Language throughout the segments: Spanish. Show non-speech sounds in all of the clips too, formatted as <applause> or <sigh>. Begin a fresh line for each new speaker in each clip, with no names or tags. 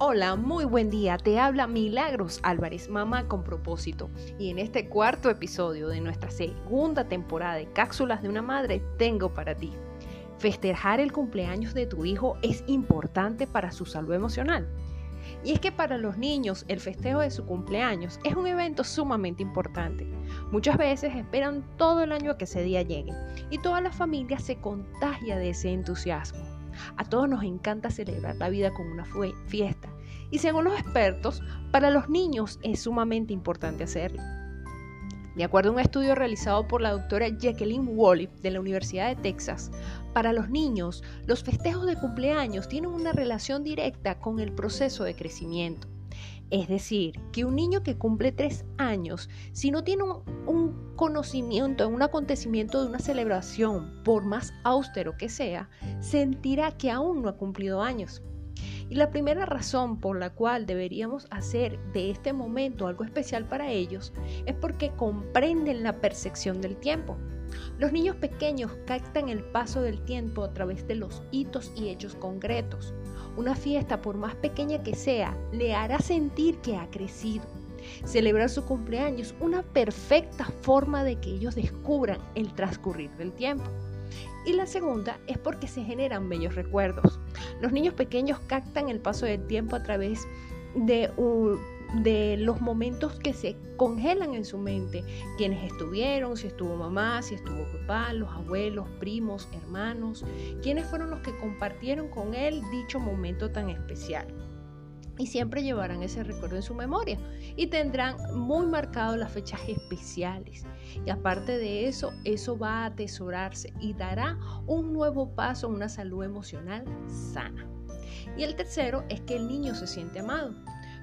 Hola, muy buen día. Te habla Milagros Álvarez, mamá con propósito. Y en este cuarto episodio de nuestra segunda temporada de Cápsulas de una Madre, tengo para ti. Festejar el cumpleaños de tu hijo es importante para su salud emocional. Y es que para los niños el festejo de su cumpleaños es un evento sumamente importante. Muchas veces esperan todo el año a que ese día llegue y toda la familia se contagia de ese entusiasmo. A todos nos encanta celebrar la vida con una fiesta y según los expertos, para los niños es sumamente importante hacerlo. De acuerdo a un estudio realizado por la doctora Jacqueline Wally de la Universidad de Texas, para los niños los festejos de cumpleaños tienen una relación directa con el proceso de crecimiento. Es decir, que un niño que cumple tres años, si no tiene un, un conocimiento un acontecimiento de una celebración, por más austero que sea, sentirá que aún no ha cumplido años. Y la primera razón por la cual deberíamos hacer de este momento algo especial para ellos es porque comprenden la percepción del tiempo. Los niños pequeños captan el paso del tiempo a través de los hitos y hechos concretos. Una fiesta, por más pequeña que sea, le hará sentir que ha crecido. Celebrar su cumpleaños, una perfecta forma de que ellos descubran el transcurrir del tiempo. Y la segunda es porque se generan bellos recuerdos. Los niños pequeños captan el paso del tiempo a través de, de los momentos que se congelan en su mente. Quienes estuvieron, si estuvo mamá, si estuvo papá, los abuelos, primos, hermanos, quienes fueron los que compartieron con él dicho momento tan especial y siempre llevarán ese recuerdo en su memoria y tendrán muy marcado las fechas especiales. Y aparte de eso, eso va a atesorarse y dará un nuevo paso a una salud emocional sana. Y el tercero es que el niño se siente amado.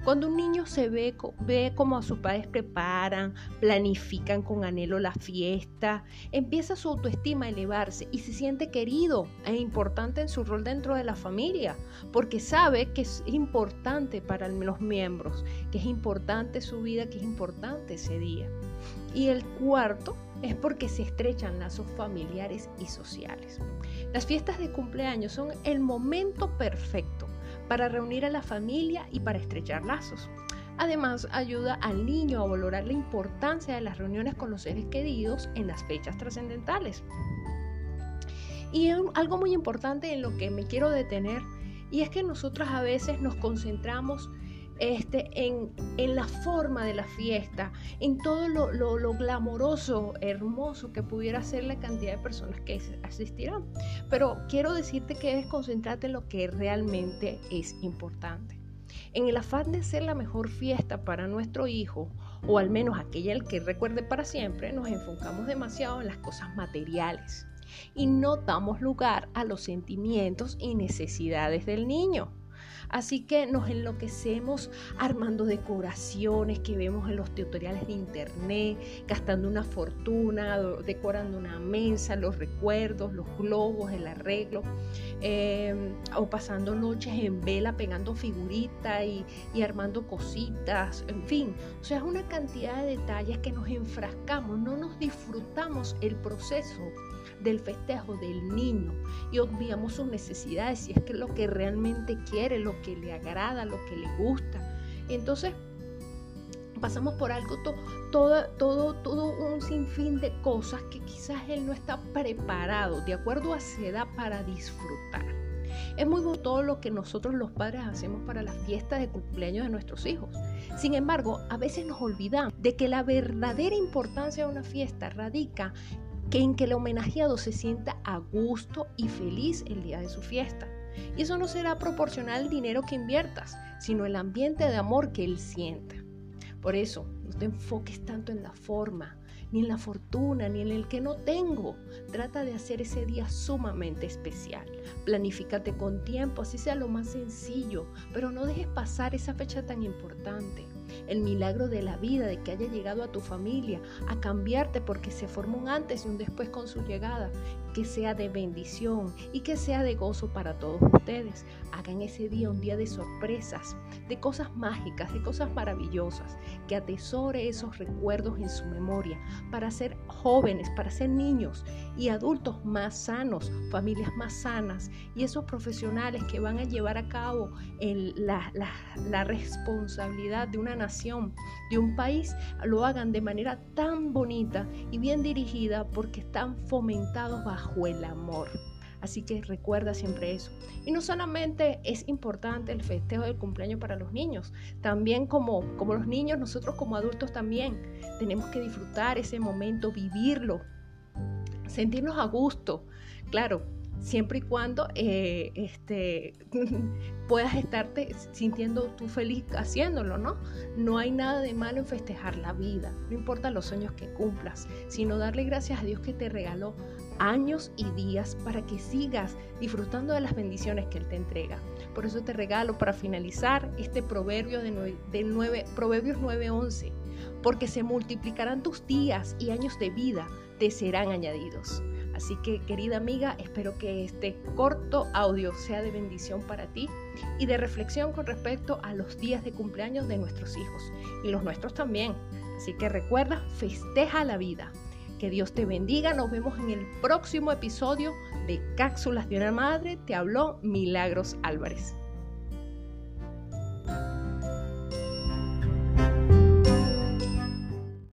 Cuando un niño se ve, ve como a sus padres preparan, planifican con anhelo la fiesta, empieza su autoestima a elevarse y se siente querido e importante en su rol dentro de la familia, porque sabe que es importante para los miembros, que es importante su vida, que es importante ese día. Y el cuarto es porque se estrechan lazos familiares y sociales. Las fiestas de cumpleaños son el momento perfecto para reunir a la familia y para estrechar lazos. Además, ayuda al niño a valorar la importancia de las reuniones con los seres queridos en las fechas trascendentales. Y algo muy importante en lo que me quiero detener, y es que nosotros a veces nos concentramos este, en, la forma de la fiesta, en todo lo, lo, glamoroso, hermoso que pudiera ser la cantidad de personas que asistirán. Pero quiero decirte que debes concentrarte en lo que realmente es importante. En el afán de ser la mejor fiesta para nuestro hijo, o al menos aquella el que recuerde para siempre, nos enfocamos demasiado en las cosas materiales y no damos lugar a los sentimientos y necesidades del niño. Así que nos enloquecemos armando decoraciones que vemos en los tutoriales de internet, gastando una fortuna, decorando una mesa, los recuerdos, los globos, el arreglo, em, o pasando noches en vela pegando figuritas y, armando cositas, en fin. O sea, es una cantidad de detalles que nos enfrascamos, no nos disfrutamos el proceso del festejo del niño y obviamos sus necesidades, si es que lo que realmente quiere, lo que le agrada, lo que le gusta. Entonces, pasamos por algo todo, todo, todo un sinfín de cosas que quizás él no está preparado de acuerdo a su edad para disfrutar. Es muy bueno todo lo que nosotros los padres hacemos para las fiestas de cumpleaños de nuestros hijos. Sin embargo, a veces nos olvidamos de que la verdadera importancia de una fiesta radica en que el homenajeado se sienta a gusto y feliz el día de su fiesta. Y eso no será proporcional al dinero que inviertas, sino el ambiente de amor que él sienta. Por eso, no te enfoques tanto en la forma, ni en la fortuna, ni en el que no tengo. Trata de hacer ese día sumamente especial. Planifícate con tiempo, así sea lo más sencillo, pero no dejes pasar esa fecha tan importante el milagro de la vida, de que haya llegado a tu familia, a cambiarte porque se formó un antes y un después con su llegada. que sea de bendición y que sea de gozo para todos ustedes. Hagan ese día un día de sorpresas, de cosas mágicas, de cosas maravillosas, que atesore esos recuerdos en su memoria para ser jóvenes, para ser niños y adultos más sanos, familias más sanas y esos profesionales que van a llevar a cabo la, la responsabilidad de una de un país, lo hagan de manera tan bonita y bien dirigida porque están fomentados bajo el amor. Así que recuerda siempre eso. Y no solamente es importante el festejo del cumpleaños para los niños, también como, como los niños, nosotros como adultos también tenemos que disfrutar ese momento, vivirlo, sentirnos a gusto. Claro, siempre y cuando eh, este, <laughs> puedas estarte sintiendo tú feliz haciéndolo, ¿no? No hay nada de malo en festejar la vida, no importa los sueños que cumplas, sino darle gracias a Dios que te regaló años y días para que sigas disfrutando de las bendiciones que Él te entrega. Por eso te regalo para finalizar este proverbio de, de 9, Proverbios 9:11, porque se multiplicarán tus días y años de vida te serán añadidos. Así que querida amiga, espero que este corto audio sea de bendición para ti y de reflexión con respecto a los días de cumpleaños de nuestros hijos y los nuestros también. Así que recuerda, festeja la vida. Que Dios te bendiga. Nos vemos en el próximo episodio de Cápsulas de una Madre. Te habló Milagros Álvarez.